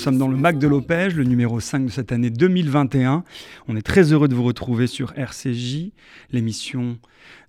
sommes dans le Mac de Lopège, le numéro 5 de cette année 2021. On est très heureux de vous retrouver sur RCJ, l'émission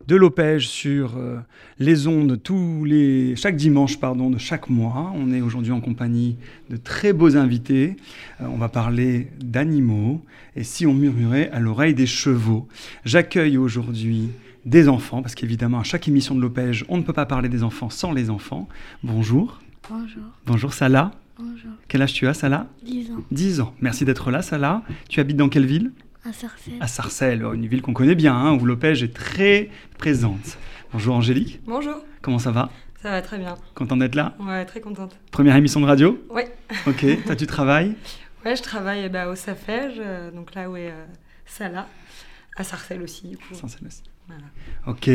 de Lopège sur euh, les ondes tous les, chaque dimanche pardon, de chaque mois. On est aujourd'hui en compagnie de très beaux invités. Euh, on va parler d'animaux et si on murmurait à l'oreille des chevaux. J'accueille aujourd'hui des enfants, parce qu'évidemment, à chaque émission de Lopège, on ne peut pas parler des enfants sans les enfants. Bonjour. Bonjour. Bonjour Salah. Bonjour. Quel âge tu as, Salah 10 ans. 10 ans. Merci d'être là, Salah. Tu habites dans quelle ville À Sarcelles. À Sarcelles, une ville qu'on connaît bien, hein, où Lopège est très présente. Bonjour Angélique. Bonjour, Comment ça va ça va très bien. Content d'être là Ouais, très contente. Première émission de radio Ouais, Ok. Toi, tu travailles ouais je travaille bah, au Safège, euh, donc là où est euh, Salah, à Sarcelles aussi. Du coup. Sarcelles aussi. Voilà. Ok.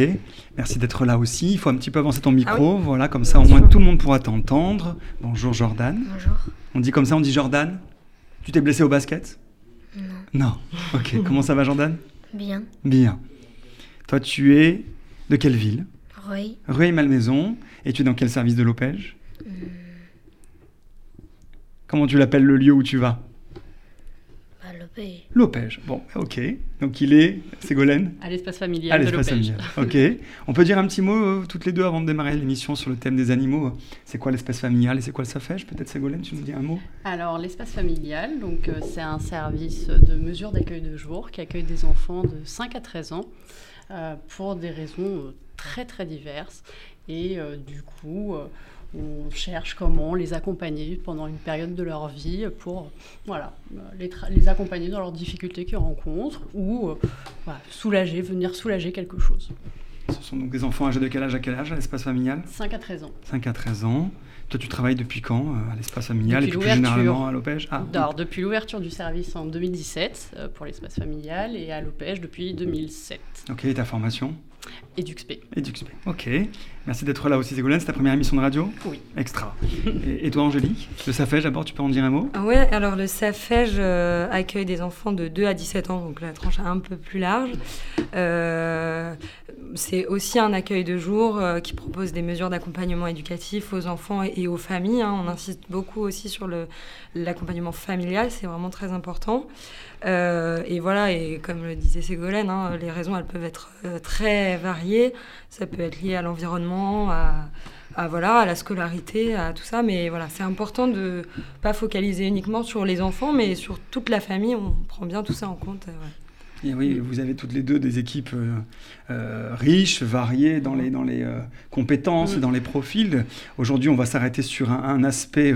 Merci d'être là aussi. Il faut un petit peu avancer ton micro. Ah oui Voilà, comme ça, au moins, tout le monde pourra t'entendre. Bonjour Jordan. Bonjour. On dit comme ça, on dit Jordan Tu t'es blessé au basket? Non. Non. Ok. Comment ça va, Jordan? Bien. Bien. Toi, tu es de quelle ville? Roy. Rueil-Malmaison. Et tu es dans quel service de l'Opège Comment tu l'appelles le lieu où tu vas? L'Opège. Bon, ok. Donc il est Ségolène À l'espace familial à l'espace familial. Ok. On peut dire un petit mot euh, toutes les deux avant de démarrer l'émission sur le thème des animaux. C'est quoi l'espace familial et c'est quoi le SAFEJ Peut-être Ségolène, tu nous dis un mot Alors, l'espace familial, donc euh, c'est un service de mesure d'accueil de jour qui accueille des enfants de 5 à 13 ans euh, pour des raisons euh, très très diverses. Et euh, du coup, euh, on cherche comment les accompagner pendant une période de leur vie pour voilà, les, accompagner dans leurs difficultés qu'ils rencontrent ou euh, voilà, soulager, venir soulager quelque chose. Ce sont donc des enfants âgés de quel âge à quel âge à l'espace familial? 5 à 13 ans. 5 à 13 ans. Toi, tu travailles depuis quand euh, à l'espace familial Depuis et plus généralement à l'Opège Ah, depuis l'ouverture du service en 2017 euh, pour l'espace familial et à l'OPEJ depuis 2007. ok, et ta formation? Et d'UXP. Et d'UXP. Ok. Merci d'être là aussi, Ségolène. C'est ta première émission de radio Oui. Extra. et, et toi, Angélique Le SAFEJ, d'abord, tu peux en dire un mot? Ouais, alors le Safège euh, accueille des enfants de 2 à 17 ans, donc la tranche est un peu plus large. Euh, c'est aussi un accueil de jour euh, qui propose des mesures d'accompagnement éducatif aux enfants et, et aux familles. hein. On insiste beaucoup aussi sur l'accompagnement familial, c'est vraiment très important. Euh, et voilà, et comme le disait Ségolène, hein, les raisons elles peuvent être euh, très variées. Ça peut être lié à l'environnement, à, voilà, à la scolarité, à tout ça. Mais voilà, c'est important de pas focaliser uniquement sur les enfants, mais sur toute la famille. On prend bien tout ça en compte. euh. Et oui, vous avez toutes les deux des équipes euh, euh, riches, variées dans les, dans les euh, compétences, Mm. dans les profils. Aujourd'hui, on va s'arrêter sur un, un aspect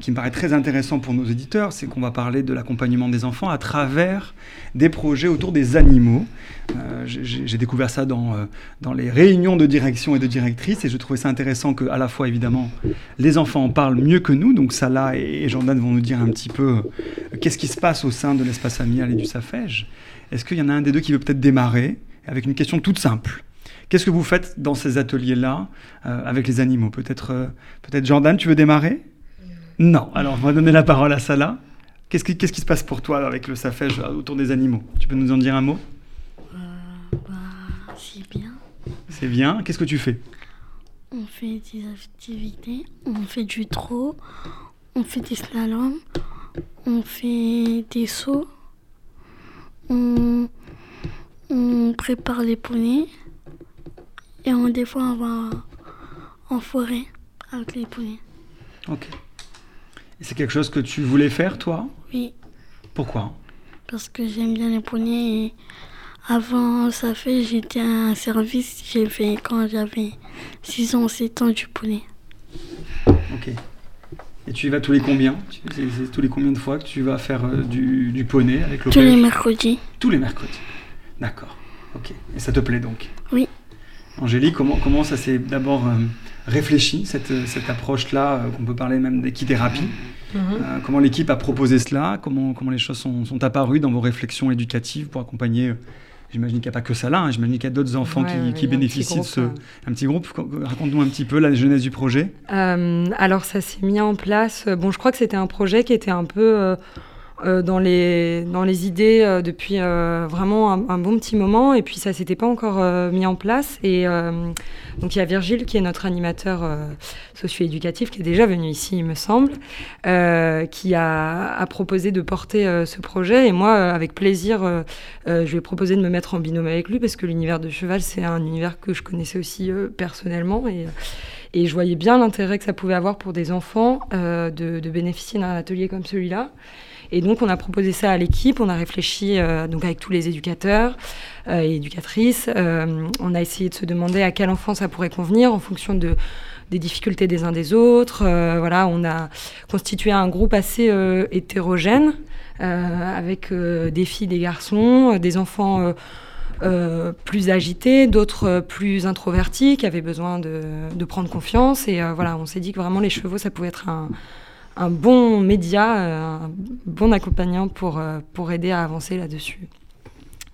qui me paraît très intéressant pour nos éditeurs, c'est qu'on va parler de l'accompagnement des enfants à travers des projets autour des animaux. J'ai- découvert ça dans, dans les réunions de direction et de directrice et je trouvais ça intéressant que, à la fois, évidemment, les enfants en parlent mieux que nous. Donc, Salah et, et Jordan vont nous dire un petit peu qu'est-ce qui se passe au sein de l'espace familial et du SAFEJ. Est-ce qu'il y en a un des deux qui veut peut-être démarrer avec une question toute simple? Qu'est-ce que vous faites dans ces ateliers-là euh, avec les animaux? Peut-être euh, peut-être Jordan, tu veux démarrer? Non. Alors, on va donner la parole à Salah. Qu'est-ce qui, qu'est-ce qui se passe pour toi avec le SAFEJ euh, autour des animaux? Tu peux nous en dire un mot? Bah, c'est bien. C'est bien. Qu'est-ce que tu fais? On fait des activités. On fait du trot. On fait des slaloms. On fait des sauts. On, on prépare les poneys. Et on, des fois, on va en forêt avec les poneys. Ok. Et c'est quelque chose que tu voulais faire, toi? Oui, Pourquoi? Parce que j'aime bien les poneys. Et avant, ça fait, j'étais à un service, j'ai fait quand j'avais 6 ans, 7 ans du poney. Ok. Et tu y vas tous les combien c'est, tous les combien de fois que tu vas faire euh, du, du poney avec Tous les mercredis. Tous les mercredis. D'accord. Ok. Et ça te plaît donc Oui. Angélique, comment, comment ça s'est d'abord euh, réfléchi, cette, cette approche-là, euh, qu'on peut parler même d'équithérapie. Euh, Comment l'équipe a proposé cela? Comment, comment les choses sont, sont apparues dans vos réflexions éducatives pour accompagner euh, J'imagine qu'il n'y a pas que ça là, hein. j'imagine qu'il y a d'autres enfants qui, bénéficient de ce. Un petit groupe. Raconte-nous un petit peu la genèse du projet. alors, ça s'est mis en place. Bon, je crois que c'était un projet qui était un peu euh, dans, les, dans les idées euh, depuis euh, vraiment un, bon petit moment. Et puis ça s'était pas encore mis en place. Et donc il y a Virgile qui est notre animateur socio-éducatif qui est déjà venu ici, il me semble, qui a, a, proposé de porter ce projet. Et moi, avec plaisir, je lui ai proposé de me mettre en binôme avec lui parce que l'univers de cheval, c'est un univers que je connaissais aussi personnellement. Et, et je voyais bien l'intérêt que ça pouvait avoir pour des enfants de bénéficier d'un atelier comme celui-là. Et donc, on a proposé ça à l'équipe. On a réfléchi euh, donc avec tous les éducateurs euh, et éducatrices. Euh, on a essayé de se demander à quel enfant ça pourrait convenir en fonction de des difficultés des uns des autres. voilà, on a constitué un groupe assez hétérogène avec des filles, des garçons, des enfants. plus agités, d'autres plus introvertis qui avaient besoin de, de prendre confiance. Et voilà, on s'est dit que vraiment les chevaux, ça pouvait être un, un bon média, euh, un bon accompagnant pour, euh, pour aider à avancer là-dessus.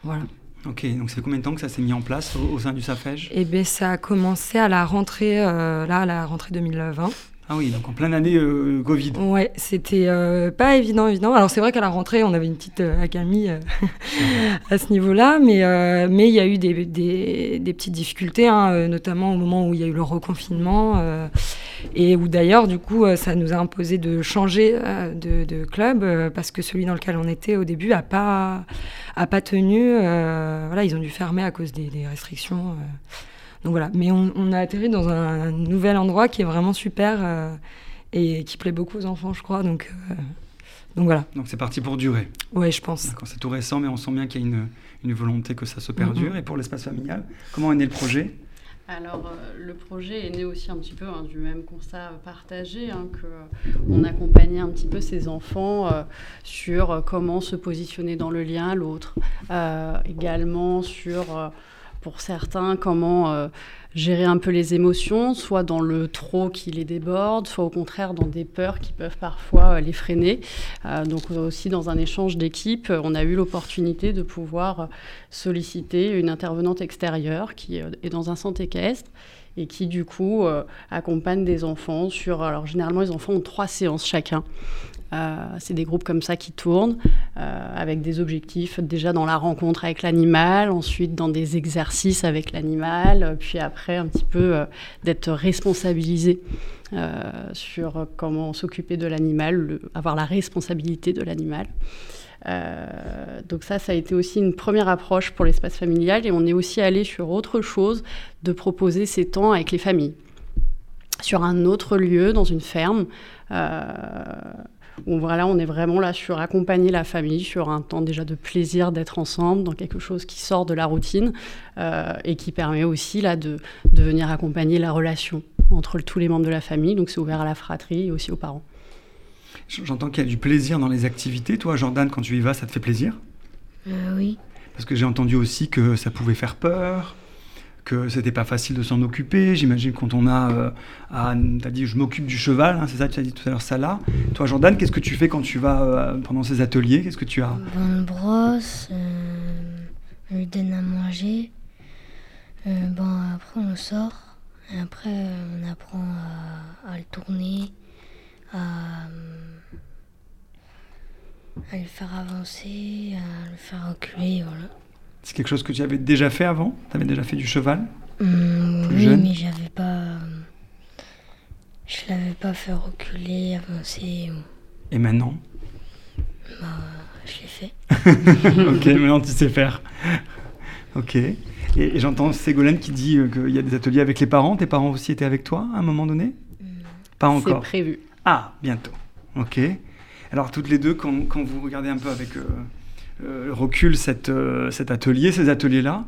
Voilà. Ok, donc ça fait combien de temps que ça s'est mis en place au, sein du SAFEJ? Eh bien, ça a commencé à la rentrée, euh, là, à la rentrée 2020. Ah oui, donc en pleine année Covid. Ouais, c'était pas évident, évident. Alors c'est vrai qu'à la rentrée, on avait une petite accalmie à ce niveau-là, mais mais il y a eu des, des, des petites difficultés, hein, notamment au moment où il y a eu le reconfinement et où d'ailleurs, du coup, euh, ça nous a imposé de changer euh, de, club euh, parce que celui dans lequel on était au début n'a pas, a pas tenu. voilà, ils ont dû fermer à cause des, restrictions. donc voilà, mais on, a atterri dans un, nouvel endroit qui est vraiment super et qui plaît beaucoup aux enfants, je crois. Donc, donc voilà. Donc c'est parti pour durer. Oui, je pense. C'est tout récent, mais on sent bien qu'il y a une, une volonté que ça se perdure. Et pour l'espace familial, comment est né le projet? Alors, euh, le projet est né aussi un petit peu hein, du même constat partagé, hein, qu'on accompagnait un petit peu ces enfants euh, sur comment se positionner dans le lien à l'autre, euh, également sur, pour certains, comment gérer un peu les émotions, soit dans le trop qui les déborde, soit au contraire dans des peurs qui peuvent parfois euh, les freiner. Euh, donc aussi dans un échange d'équipe, on a eu l'opportunité de pouvoir solliciter une intervenante extérieure qui euh, est dans un centre équestre et qui du coup accompagne des enfants sur... Alors généralement les enfants ont trois séances chacun. Euh, c'est des groupes comme ça qui tournent euh, avec des objectifs déjà dans la rencontre avec l'animal, ensuite dans des exercices avec l'animal, puis après un petit peu euh, d'être responsabilisé sur comment s'occuper de l'animal, avoir la responsabilité de l'animal. Donc ça, ça a été aussi une première approche pour l'espace familial et on est aussi allé sur autre chose, de proposer ces temps avec les familles sur un autre lieu, dans une ferme, où voilà, on est vraiment là sur accompagner la famille, sur un temps déjà de plaisir d'être ensemble, dans quelque chose qui sort de la routine euh, et qui permet aussi là de, de venir accompagner la relation entre tous les membres de la famille. Donc c'est ouvert à la fratrie et aussi aux parents. J'entends qu'il y a du plaisir dans les activités. Toi, Jordan, quand tu y vas, ça te fait plaisir? Euh, Oui. Parce que j'ai entendu aussi que ça pouvait faire peur, que c'était pas facile de s'en occuper. J'imagine quand on a, euh, as dit je m'occupe du cheval, hein, c'est ça tu as dit tout à l'heure, ça là. Toi Jordan, qu'est-ce que tu fais quand tu vas euh, pendant ces ateliers? Qu'est-ce que tu as? On brosse, on lui donne à manger. Euh, bon après on le sort, et après on apprend à, le tourner, à, à le faire avancer, à le faire reculer, voilà. C'est quelque chose que tu avais déjà fait avant? Tu avais déjà fait du cheval? Mmh, Oui, mais j'avais pas. Je l'avais pas fait reculer, avancer. Et maintenant? Bah, je l'ai fait. ok, maintenant tu sais faire. Ok. Et, j'entends Ségolène qui dit euh, qu'il y a des ateliers avec les parents. Tes parents aussi étaient avec toi à un moment donné? Mmh. Pas encore. C'est prévu. Ah, bientôt. Ok. Alors toutes les deux, quand, quand vous regardez un peu avec. Euh, euh, cette, euh, cet atelier, ces ateliers-là.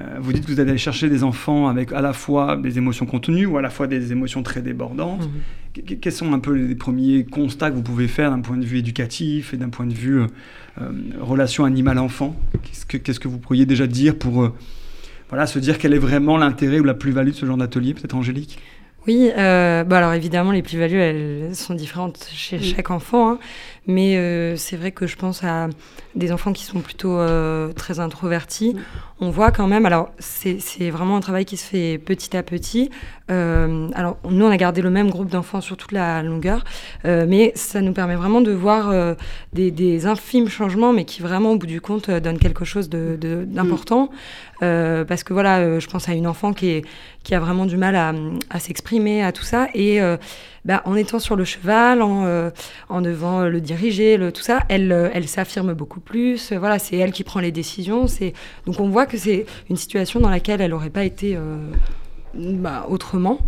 Euh, vous dites que vous allez chercher des enfants avec à la fois des émotions contenues ou à la fois des émotions très débordantes. Mhm. Quels sont un peu les premiers constats que vous pouvez faire d'un point de vue éducatif et d'un point de vue relation animal-enfant? Qu'est-ce que, qu'est-ce que vous pourriez déjà dire pour voilà, se dire quel est vraiment l'intérêt ou la plus-value de ce genre d'atelier, peut-être Angélique? Oui, euh, bah alors évidemment, les plus-values, elles sont différentes chez chaque enfant. Hein. mais euh, c'est vrai que je pense à des enfants qui sont plutôt euh, très introvertis. On voit quand même, alors c'est vraiment un travail qui se fait petit à petit. alors nous, on a gardé le même groupe d'enfants sur toute la longueur, mais ça nous permet vraiment de voir des, des, infimes changements, mais qui vraiment, au bout du compte, donnent quelque chose d'important. De, parce que voilà, je pense à une enfant qui, a vraiment du mal à, s'exprimer à tout ça. Et euh, bah, en étant sur le cheval, en, euh, devant le diriger, tout ça, elle, euh, s'affirme beaucoup plus. Voilà, c'est elle qui prend les décisions. Donc on voit que c'est une situation dans laquelle elle n'aurait pas été bah, autrement.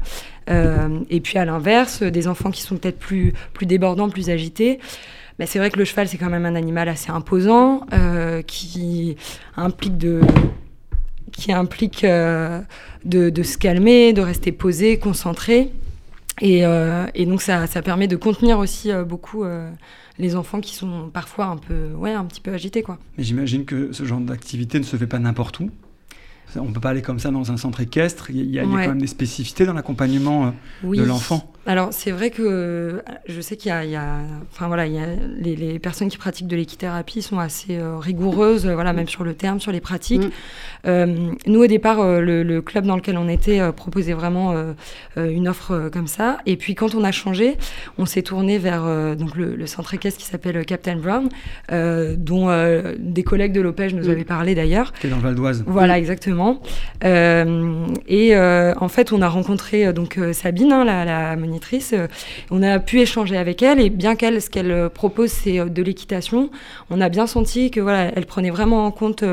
et puis à l'inverse, des enfants qui sont peut-être plus, plus débordants, plus agités. Bah, c'est vrai que le cheval, c'est quand même un animal assez imposant, qui implique de, qui implique euh, de, se calmer, de rester posé, concentré. Et, euh, donc ça, permet de contenir aussi euh, beaucoup les enfants qui sont parfois un peu, ouais, un petit peu agités, quoi. Mais j'imagine que ce genre d'activité ne se fait pas n'importe où. On ne peut pas aller comme ça dans un centre équestre. Il y a, quand même des spécificités dans l'accompagnement de l'enfant. Alors c'est vrai que je sais qu'il y, a, enfin voilà, il y a les, personnes qui pratiquent de l'équithérapie sont assez euh, rigoureuses, euh, voilà, même sur le terme, sur les pratiques. Mm. Euh, nous au départ, le, club dans lequel on était proposait vraiment une offre comme ça. Et puis quand on a changé, on s'est tourné vers donc le, centre équestre qui s'appelle Captain Brown, dont des collègues de l'OPEJ nous mm. avaient parlé d'ailleurs. Qui est dans le Val d'Oise. Voilà, mm. exactement. et en fait, on a rencontré donc Sabine, hein, la, la euh, on a pu échanger avec elle et bien qu'elle, ce qu'elle euh, propose, c'est euh, de l'équitation, on a bien senti que voilà, elle prenait vraiment en compte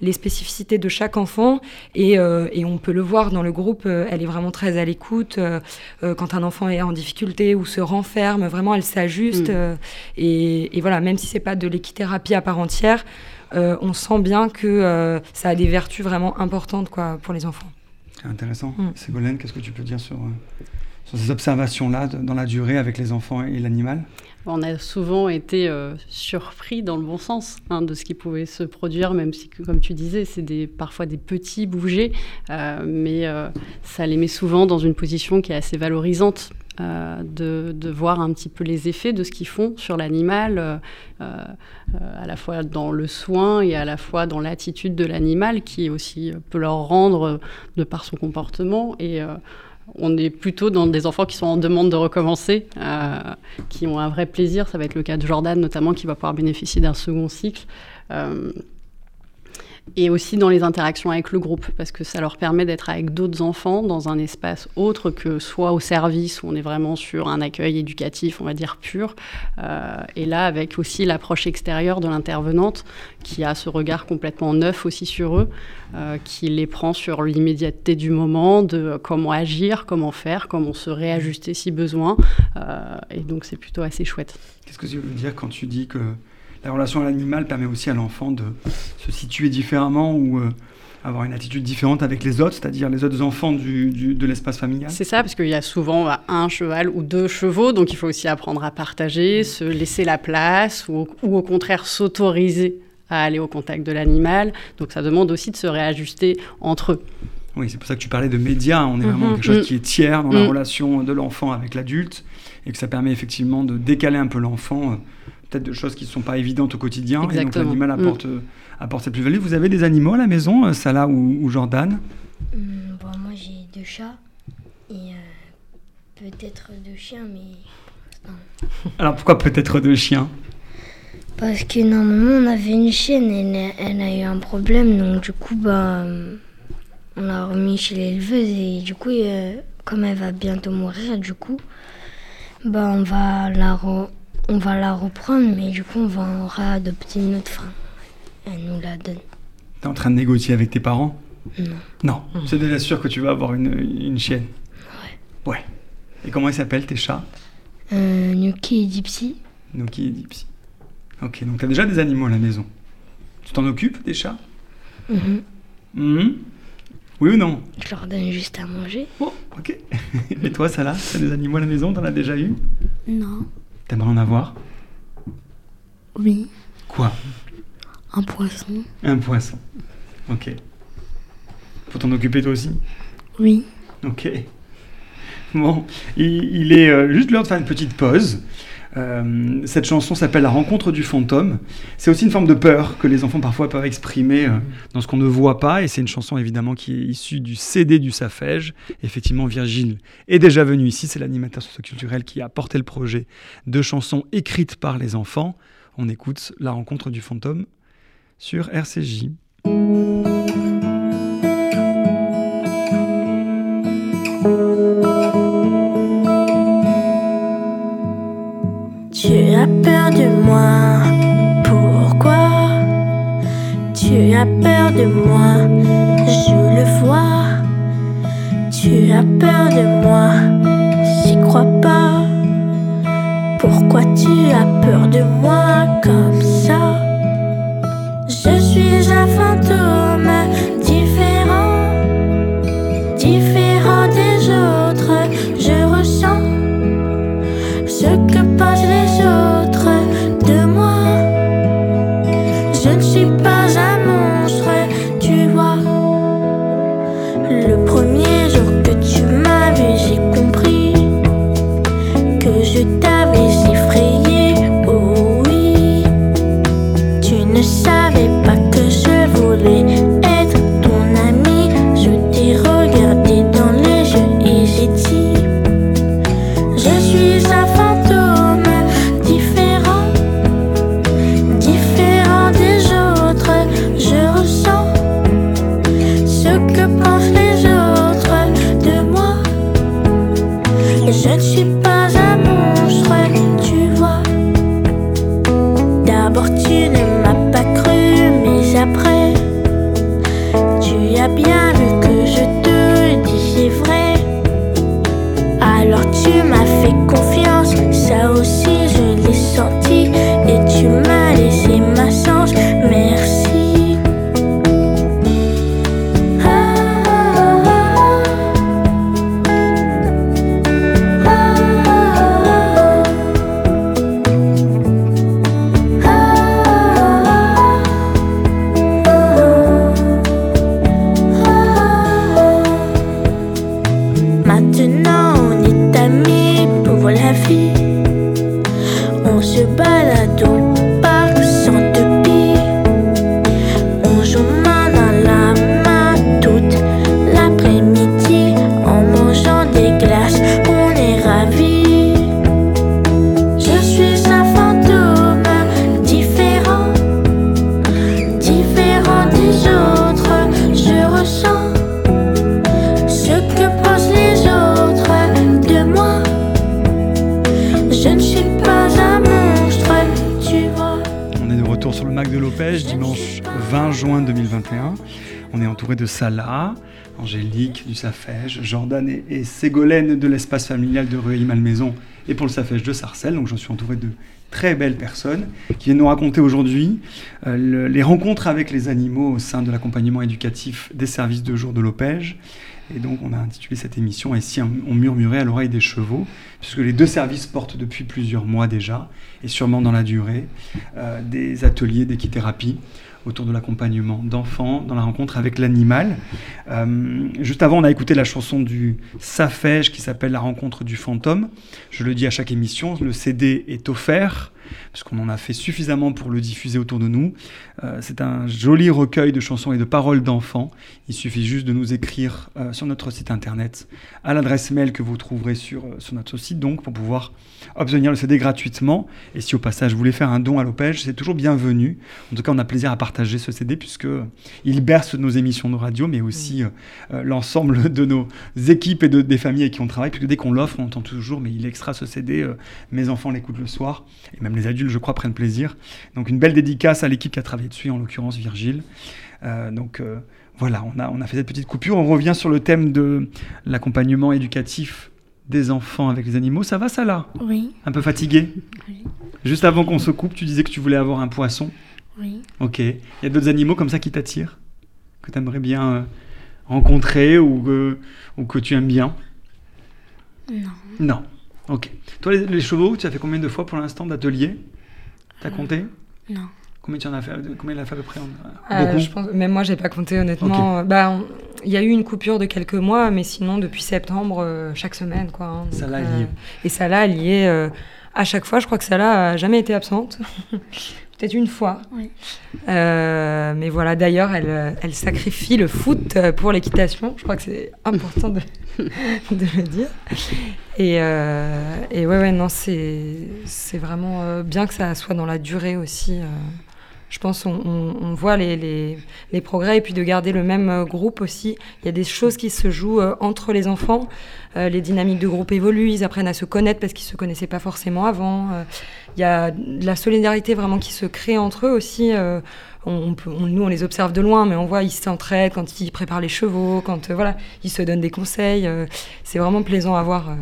les spécificités de chaque enfant et, on peut le voir dans le groupe, elle est vraiment très à l'écoute. quand un enfant est en difficulté ou se renferme, vraiment, elle s'ajuste. Mm. Et, voilà, même si c'est pas de l'équithérapie à part entière, on sent bien que ça a des vertus vraiment importantes quoi, pour les enfants. Intéressant. Mm. Ségolène, qu'est-ce que tu peux dire sur, sur ces observations-là dans la durée avec les enfants et l'animal? On a souvent été euh, surpris dans le bon sens hein, de ce qui pouvait se produire, même si, comme tu disais, c'est parfois des petits bougers, euh, mais euh, ça les met souvent dans une position qui est assez valorisante. De, de, voir un petit peu les effets de ce qu'ils font sur l'animal, à la fois dans le soin et à la fois dans l'attitude de l'animal, qui aussi peut leur rendre de par son comportement. Et on est plutôt dans des enfants qui sont en demande de recommencer, euh, qui ont un vrai plaisir. Ça va être le cas de Jordan notamment, qui va pouvoir bénéficier d'un second cycle. Euh, et aussi dans les interactions avec le groupe, parce que ça leur permet d'être avec d'autres enfants dans un espace autre que soit au service, où on est vraiment sur un accueil éducatif, on va dire pur, euh, et là avec aussi l'approche extérieure de l'intervenante, qui a ce regard complètement neuf aussi sur eux, euh, qui les prend sur l'immédiateté du moment, de comment agir, comment faire, comment se réajuster si besoin, euh, et donc c'est plutôt assez chouette. Qu'est-ce que tu veux dire quand tu dis que la relation à l'animal permet aussi à l'enfant de se situer différemment ou euh, avoir une attitude différente avec les autres, c'est-à-dire les autres enfants du, de l'espace familial C'est ça, parce qu'il y a souvent bah, un cheval ou deux chevaux, donc il faut aussi apprendre à partager, se laisser la place ou, au contraire s'autoriser à aller au contact de l'animal. Donc ça demande aussi de se réajuster entre eux. Oui, c'est pour ça que tu parlais de médias. On est vraiment quelque chose mhm. qui est tiers dans la mhm. relation de l'enfant avec l'adulte et que ça permet effectivement de décaler un peu l'enfant. Euh, peut-être de choses qui ne sont pas évidentes au quotidien. Et donc l'animal mm. apporte, euh, apporte cette plus-value. Vous avez des animaux à la maison, euh, Salah ou, Jordan? Mm, Moi j'ai deux chats et euh, peut-être deux chiens, mais... Alors pourquoi peut-être deux chiens? Parce que normalement on avait une chienne et elle, a eu un problème, donc du coup bah, on l'a remis chez l'éleveuse et du coup comme elle va bientôt mourir, du coup bah, on va la on va la reprendre, mais du coup, on va en réadopter une autre. Fin. Elle nous la donne. T'es en train de négocier avec tes parents? Non. Non, c'est déjà sûr que tu vas avoir une, une chienne. Ouais. Ouais. Et comment ils s'appellent tes chats? Euh, Nuki et Dipsy. Nuki et Dipsy. Ok, donc t'as déjà des animaux à la maison. Tu t'en occupes des chats? Mhm. Mhm. Oui ou non? Je leur donne juste à manger. Oh, ok. et toi, Salah, t'as des animaux à la maison? T'en as déjà eu? Non. T'aimerais en avoir? Oui. Quoi? Un poisson. Un poisson. Ok. Faut t'en occuper toi aussi? Oui. Ok. Bon, il, est euh, juste l'heure de faire une petite pause. Euh, cette chanson s'appelle La rencontre du fantôme. C'est aussi une forme de peur que les enfants parfois peuvent exprimer euh, dans ce qu'on ne voit pas. Et c'est une chanson évidemment qui est issue du CD du Safège. Effectivement, Virgile est déjà venu ici. C'est l'animateur socioculturel qui a porté le projet de chansons écrites par les enfants. On écoute La rencontre du fantôme sur RCJ. De moi, pourquoi Tu as peur de moi, je le vois. Tu as peur de moi, j'y crois pas. Pourquoi tu as peur de moi comme ça? Je suis un fantôme as bien vu que je te disais vrai. Alors tu m'as fait confiance, ça aussi je l'ai senti et tu m'as laissé ma chance. Lopège, dimanche 20 juin 2021. On est entouré de Salah, Angélique du Safège, Jordan et, et Ségolène de l'espace familial de Rueil-Malmaison et pour le Safège de Sarcelles. Donc j'en suis entouré de très belles personnes qui viennent nous raconter aujourd'hui euh, le- les rencontres avec les animaux au sein de l'accompagnement éducatif des services de jour de Lopège. Et donc on a intitulé cette émission Et si on murmurait à l'oreille des chevaux, puisque les deux services portent depuis plusieurs mois déjà, et sûrement dans la durée, euh, des ateliers d'équithérapie autour de l'accompagnement d'enfants dans la rencontre avec l'animal. Euh, juste avant, on a écouté la chanson du Safège qui s'appelle La rencontre du fantôme. Je le dis à chaque émission, le CD est offert parce qu'on en a fait suffisamment pour le diffuser autour de nous. Euh, c'est un joli recueil de chansons et de paroles d'enfants. Il suffit juste de nous écrire euh, sur notre site internet à l'adresse mail que vous trouverez sur, euh, sur notre site donc pour pouvoir obtenir le CD gratuitement. Et si au passage vous voulez faire un don à l'Opège, c'est toujours bienvenu. En tout cas, on a plaisir à partager ce CD puisque il berce nos émissions de radio, mais aussi euh, l'ensemble de nos équipes et de, des familles avec qui on travaille. Puisque dès qu'on l'offre, on entend toujours, mais il extra ce CD. mes enfants l'écoutent le soir et même les adultes, je crois, prennent plaisir. Donc une belle dédicace à l'équipe qui a travaillé dessus, en l'occurrence Virgile. Euh, donc euh, voilà, on a, on a fait cette petite coupure. On revient sur le thème de l'accompagnement éducatif des enfants avec les animaux. Ça va, ça là Oui, Un peu fatigué Oui. Juste avant qu'on se coupe, tu disais que tu voulais avoir un poisson. oui. Ok. Il y a d'autres animaux comme ça qui t'attirent Que tu aimerais bien euh, rencontrer ou ou que tu aimes bien? Non. Non. Ok. Toi, les, les chevaux, tu as fait combien de fois pour l'instant d'atelier? T'as compté? Non. Combien tu en as fait Combien il a fait à peu près euh, Beaucoup? Je pense, même moi, j'ai pas compté honnêtement. Bah, il y a eu une coupure de quelques mois, mais sinon depuis septembre, euh, chaque semaine, quoi. Hein, ça l'a lié. et ça l'a lié à chaque fois. Je crois que ça l'a jamais été absente. Peut-être une fois. Oui. mais voilà, d'ailleurs, elle, elle, sacrifie le foot pour l'équitation. Je crois que c'est important de, de, le dire. Et, et ouais, ouais, non, c'est vraiment bien que ça soit dans la durée aussi je pense on, voit les, progrès et puis de garder le même euh, groupe aussi. Il y a des choses qui se jouent euh, entre les enfants. Euh, les dynamiques de groupe évoluent, ils apprennent à se connaître parce qu'ils se connaissaient pas forcément avant. il y a de la solidarité vraiment qui se crée entre eux aussi. On, peut, nous, on les observe de loin, mais on voit ils s'entraident quand ils préparent les chevaux, quand voilà, ils se donnent des conseils. c'est vraiment plaisant à voir.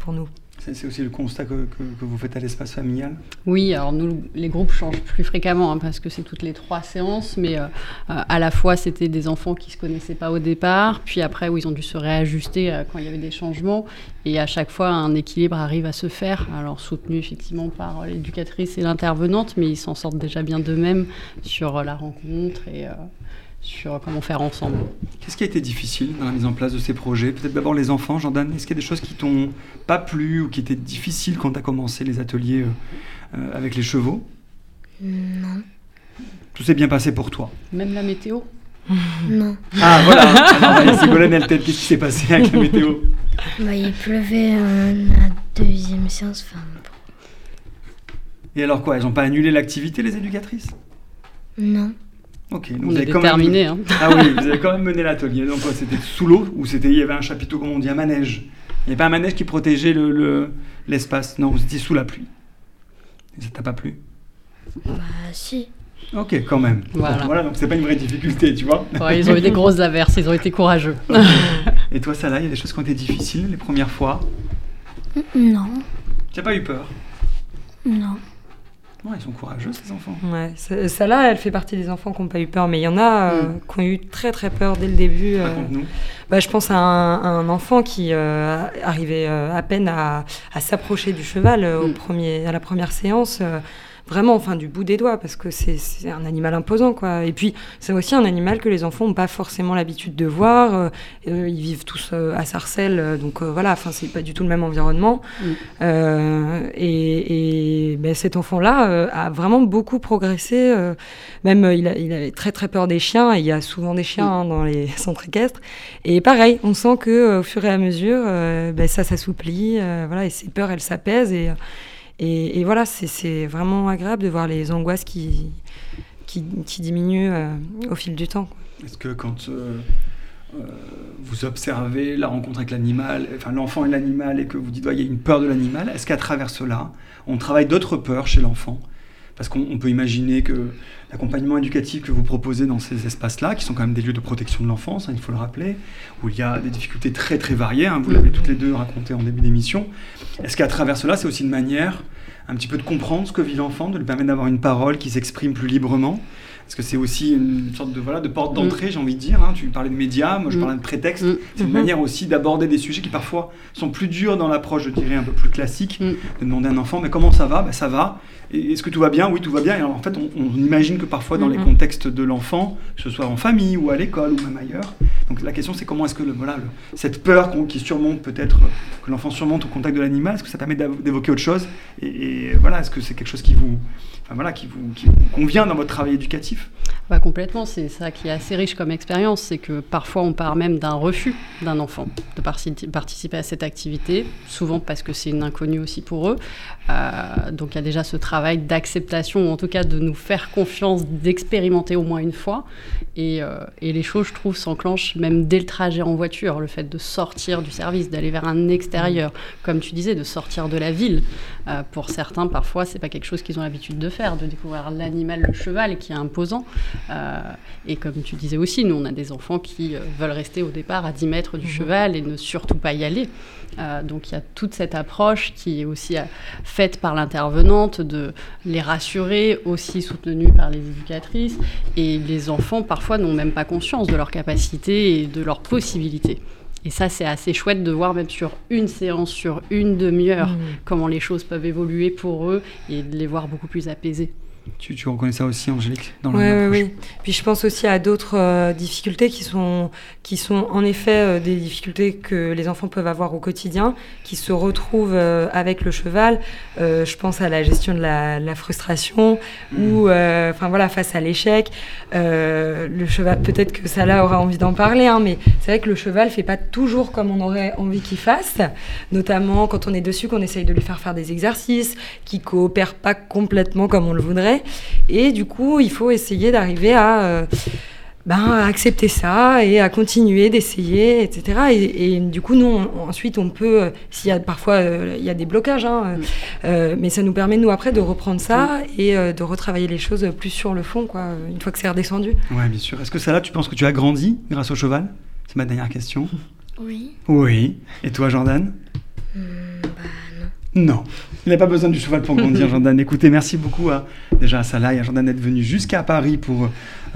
pour nous. C'est aussi le constat que, vous faites à l'espace familial? Oui, alors nous, les groupes changent plus fréquemment hein, parce que c'est toutes les trois séances, mais euh, euh, à la fois c'était des enfants qui ne se connaissaient pas au départ, puis après où ils ont dû se réajuster euh, quand il y avait des changements, et à chaque fois un équilibre arrive à se faire, alors soutenu effectivement par l'éducatrice et l'intervenante, mais ils s'en sortent déjà bien d'eux-mêmes sur la rencontre sur comment faire ensemble. Qu'est-ce qui a été difficile dans la mise en place de ces projets? Peut-être d'abord les enfants, Jordan. Est-ce qu'il y a des choses qui t'ont pas plu ou qui étaient difficiles quand tu as commencé les ateliers euh, euh, avec les chevaux? Non. Tout s'est bien passé pour toi? Même la météo? Non. Ah voilà Alors, Ségolène, elle qu'est-ce qui s'est passé avec la météo? Bah, Il pleuvait la deuxième séance. Enfin, Et alors quoi? Elles n'ont pas annulé l'activité, les éducatrices? Non. Ok, donc on est déterminé. Hein. Ah oui, vous avez quand même mené l'atelier. Donc c'était sous l'eau ou c'était il y avait un chapiteau comme on dit un manège. Il n'y avait pas un manège qui protégeait le, l'espace. non, vous étiez sous la pluie. ça t'a pas plu? Bah si. Ok, quand même. Voilà. voilà donc c'est pas une vraie difficulté, tu vois. ils ont eu des grosses averses, ils ont été courageux. Et toi, Salah, il y a des choses qui ont été difficiles les premières fois? Non. Tu n'as pas eu peur? Non ils sont courageux, ces enfants. Ouais, ça là, elle fait partie des enfants qui n'ont pas eu peur, mais il y en a euh, mm. qui ont eu très très peur dès le début. Euh. bah, je pense à un, enfant qui euh, arrivait à peine à, s'approcher du cheval au mm. premier, à la première séance vraiment, enfin, du bout des doigts, parce que c'est un animal imposant, quoi. Et puis, c'est aussi un animal que les enfants n'ont pas forcément l'habitude de voir. Euh, euh, ils vivent tous euh, à Sarcelles, donc voilà, enfin, c'est pas du tout le même environnement. Mm. et, ben, cet enfant-là a vraiment beaucoup progressé. même, il, a, il, avait très très peur des chiens, et il y a souvent des chiens mm. hein, dans les centres équestres. Et pareil, on sent que au fur et à mesure, ben, ça s'assouplit, voilà, et ses peurs, elles s'apaisent. Et, et, voilà, c'est vraiment agréable de voir les angoisses qui, qui, diminuent euh, au fil du temps. Est-ce que quand euh, euh, vous observez la rencontre avec l'animal, enfin l'enfant et l'animal, et que vous dites, il y a une peur de l'animal, est-ce qu'à travers cela, on travaille d'autres peurs chez l'enfant? Parce qu'on peut imaginer que l'accompagnement éducatif que vous proposez dans ces espaces-là, qui sont quand même des lieux de protection de l'enfance, hein, il faut le rappeler, où il y a des difficultés très très variées, hein, vous l'avez toutes les deux raconté en début d'émission, est-ce qu'à travers cela, c'est aussi une manière un petit peu de comprendre ce que vit l'enfant, de lui permettre d'avoir une parole qui s'exprime plus librement? Parce que c'est aussi une sorte de, voilà, de porte d'entrée, mm. j'ai envie de dire. Hein. Tu parlais de médias, moi je mm. parlais de prétexte. Mm. C'est une mm-hmm. manière aussi d'aborder des sujets qui parfois sont plus durs dans l'approche, je dirais, un peu plus classique. De demander à un enfant, mais comment ça va? Ben, Ça va. Est-ce que tout va bien? Oui, tout va bien. Et en fait, on, imagine que parfois, dans les mm-hmm. contextes de l'enfant, que ce soit en famille ou à l'école ou même ailleurs, donc la question c'est comment est-ce que le, voilà, cette peur qui surmonte peut-être, que l'enfant surmonte au contact de l'animal, est-ce que ça permet d'évoquer autre chose? Et, et, voilà, est-ce que c'est quelque chose qui vous, voilà, qui vous, convient dans votre travail éducatif? Bah, Complètement, c'est ça qui est assez riche comme expérience, c'est que parfois on part même d'un refus d'un enfant de participer à cette activité, souvent parce que c'est une inconnue aussi pour eux. Euh, donc il y a déjà ce travail d'acceptation, ou en tout cas de nous faire confiance, d'expérimenter au moins une fois. Et, euh, et les choses, je trouve, s'enclenchent même dès le trajet en voiture, le fait de sortir du service, d'aller vers un extérieur, comme tu disais, de sortir de la ville. Euh, pour certains, parfois, c'est pas quelque chose qu'ils ont l'habitude de faire, de découvrir l'animal, le cheval, qui est imposant. Euh, et comme tu disais aussi, nous, on a des enfants qui euh, veulent rester au départ à 10 mètres du mhm. cheval et ne surtout pas y aller. donc il y a toute cette approche qui est aussi faite par l'intervenante de les rassurer, aussi soutenue par les éducatrices. Et les enfants, parfois, n'ont même pas conscience de leurs capacités et de leurs possibilités. Et ça, c'est assez chouette de voir même sur une séance, sur une demi-heure, mmh. comment les choses peuvent évoluer pour eux et de les voir beaucoup plus apaisés. Tu, tu, reconnais ça aussi, Angélique dans Oui, oui. Puis je pense aussi à d'autres euh, difficultés qui sont, qui sont en effet euh, des difficultés que les enfants peuvent avoir au quotidien, qui se retrouvent euh, avec le cheval. je pense à la gestion de la, la frustration ou, mm. enfin voilà, face à l'échec. le cheval, peut-être que là aura envie d'en parler, hein, mais c'est vrai que le cheval fait pas toujours comme on aurait envie qu'il fasse, notamment quand on est dessus, qu'on essaye de lui faire faire des exercices, qui coopère pas complètement comme on le voudrait. Et du coup, il faut essayer d'arriver à, euh, ben, accepter ça et à continuer d'essayer, etc. Et, du coup, nous, ensuite, on peut, euh, s'il y a parfois, euh, il y a des blocages, hein, mais ça nous permet, nous, après, de reprendre ça et de retravailler les choses plus sur le fond, quoi, une fois que c'est redescendu. Ouais, bien sûr. Est-ce que ça, là, tu penses que tu as grandi grâce au cheval? C'est ma dernière question. Oui. Oui. Et toi, Jordan? Hmm, bah, non. Il n'a pas besoin du cheval pour grandir, Jordan. Écoutez, merci beaucoup à, déjà à Salah et à Jordan d'être venus jusqu'à Paris pour euh,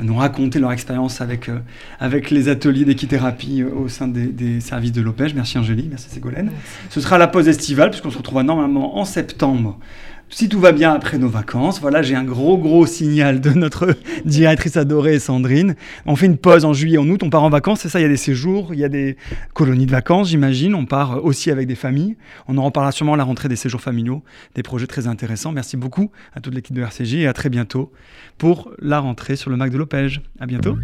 nous raconter leur expérience avec, euh, avec les ateliers d'équithérapie euh, au sein des, services de l'OPEJ. Merci Angélique, merci Ségolène. Ce sera la pause estivale, puisqu'on se retrouvera normalement en septembre si tout va bien après nos vacances, voilà, j'ai un gros gros signal de notre directrice adorée Sandrine. On fait une pause en juillet, en août, on part en vacances, c'est ça, il y a des séjours, il y a des colonies de vacances, j'imagine. On part aussi avec des familles. On en reparlera sûrement à la rentrée des séjours familiaux, des projets très intéressants. Merci beaucoup à toute l'équipe de RCJ et à très bientôt pour la rentrée sur le Mac de Lopège. À bientôt.